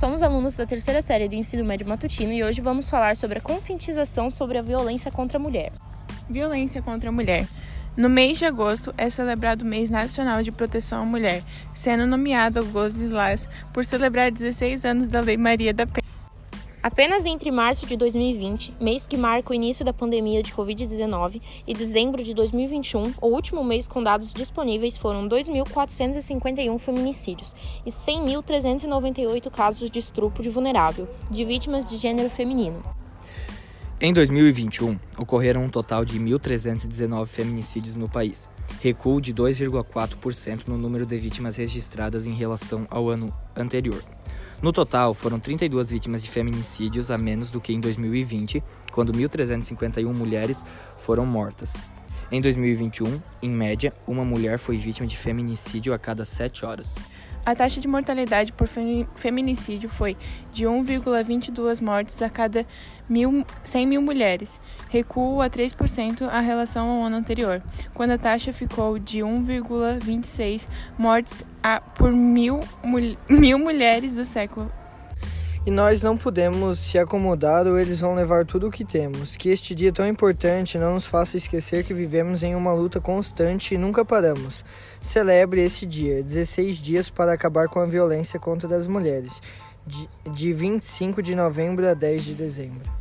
Somos alunos da terceira série do ensino médio matutino e hoje vamos falar sobre a conscientização sobre a violência contra a mulher. Violência contra a mulher. No mês de agosto é celebrado o Mês Nacional de Proteção à Mulher, sendo nomeado Agosto Lilás por celebrar 16 anos da Lei Maria da Penha. Apenas entre março de 2020, mês que marca o início da pandemia de Covid-19, e dezembro de 2021, o último mês com dados disponíveis foram 2.451 feminicídios e 100.398 casos de estupro de vulnerável, de vítimas de gênero feminino. Em 2021, ocorreram um total de 1.319 feminicídios no país, recuo de 2,4% no número de vítimas registradas em relação ao ano anterior. No total, foram 32 vítimas de feminicídios a menos do que em 2020, quando 1.351 mulheres foram mortas. Em 2021, em média, uma mulher foi vítima de feminicídio a cada 7 horas. A taxa de mortalidade por feminicídio foi de 1,22 mortes a cada mil, 100 mil mulheres, recuo a 3% a relação ao ano anterior, quando a taxa ficou de 1,26 mortes a, por mil, mil mulheres do século e nós não podemos se acomodar ou eles vão levar tudo o que temos. Que este dia tão importante não nos faça esquecer que vivemos em uma luta constante e nunca paramos. Celebre esse dia, 16 dias para acabar com a violência contra as mulheres, de, de 25 de novembro a 10 de dezembro.